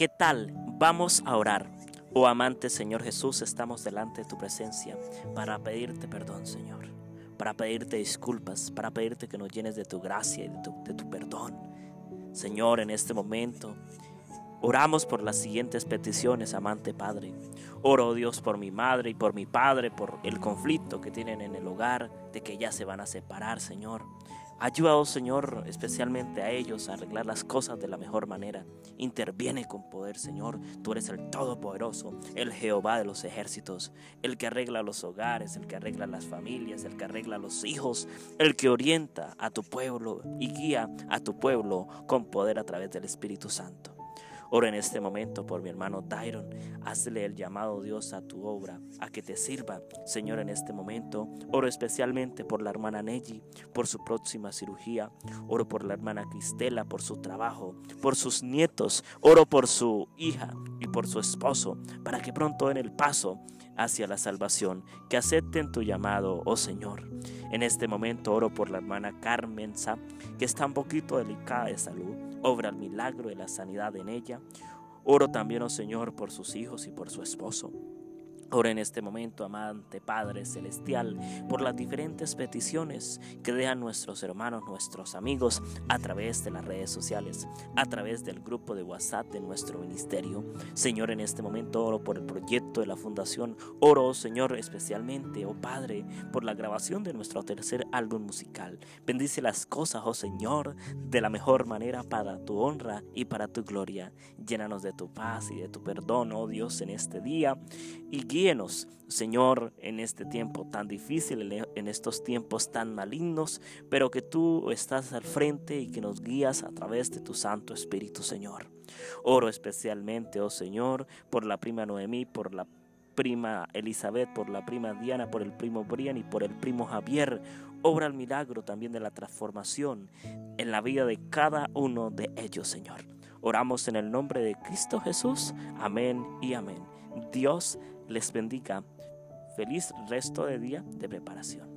¿Qué tal? Vamos a orar. Oh amante Señor Jesús, estamos delante de tu presencia para pedirte perdón, Señor, para pedirte disculpas, para pedirte que nos llenes de tu gracia y de tu, de tu perdón. Señor, en este momento Oramos por las siguientes peticiones, amante Padre. Oro, Dios, por mi madre y por mi padre, por el conflicto que tienen en el hogar, de que ya se van a separar, Señor. Ayuda, oh Señor, especialmente a ellos a arreglar las cosas de la mejor manera. Interviene con poder, Señor. Tú eres el Todopoderoso, el Jehová de los ejércitos, el que arregla los hogares, el que arregla las familias, el que arregla los hijos, el que orienta a tu pueblo y guía a tu pueblo con poder a través del Espíritu Santo. Oro en este momento por mi hermano Tyron. Hazle el llamado Dios a tu obra, a que te sirva, Señor, en este momento. Oro especialmente por la hermana Neji, por su próxima cirugía. Oro por la hermana Cristela, por su trabajo, por sus nietos. Oro por su hija y por su esposo, para que pronto en el paso hacia la salvación, que acepten tu llamado, oh Señor. En este momento oro por la hermana Carmen que está un poquito delicada de salud obra el milagro de la sanidad en ella. Oro también, oh Señor, por sus hijos y por su esposo. Ora en este momento, amante Padre Celestial, por las diferentes peticiones que dejan nuestros hermanos, nuestros amigos a través de las redes sociales, a través del grupo de WhatsApp de nuestro ministerio. Señor, en este momento oro por el proyecto de la fundación. Oro, Señor, especialmente, oh Padre, por la grabación de nuestro tercer álbum musical. Bendice las cosas, oh Señor, de la mejor manera para tu honra y para tu gloria. Llénanos de tu paz y de tu perdón, oh Dios, en este día y Señor, en este tiempo tan difícil, en estos tiempos tan malignos, pero que tú estás al frente y que nos guías a través de tu Santo Espíritu, Señor. Oro especialmente, oh Señor, por la prima Noemí, por la prima Elizabeth, por la prima Diana, por el primo Brian y por el primo Javier. Obra el milagro también de la transformación en la vida de cada uno de ellos, Señor. Oramos en el nombre de Cristo Jesús. Amén y amén. Dios les bendiga. Feliz resto de día de preparación.